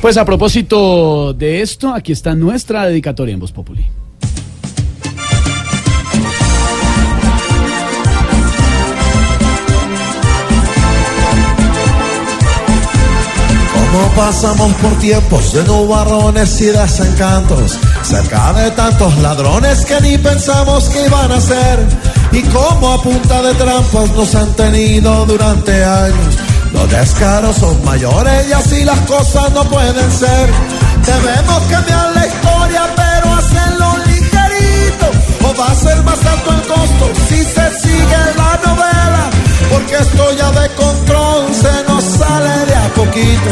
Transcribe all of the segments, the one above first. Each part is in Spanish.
Pues a propósito de esto, aquí está nuestra dedicatoria en Voz Populi. Cómo pasamos por tiempos de nubarrones y desencantos, cerca de tantos ladrones que ni pensamos que iban a ser, y cómo a punta de trampas nos han tenido durante años. Los descaros son mayores y así las cosas no pueden ser. Debemos cambiar la historia, pero hacerlo ligerito, o va a ser más alto el costo si se sigue la novela, porque esto ya de control se nos sale de a poquito.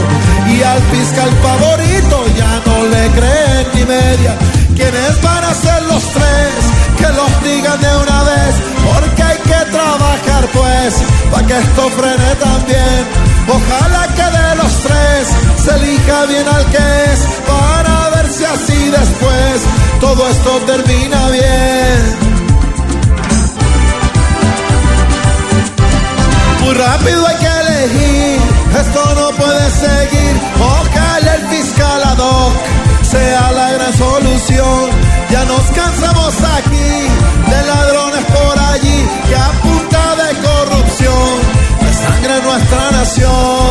Y al fiscal favorito ya no le creen ni media. ¿Quiénes van a ser los tres? Que los digan de una vez, bien al que es para ver si así después todo esto termina bien. Muy rápido hay que elegir, esto no puede seguir. Ojalá el fiscal ad hoc sea la gran solución. Ya nos cansamos aquí de ladrones por allí que a punta de corrupción de sangre nuestra nación.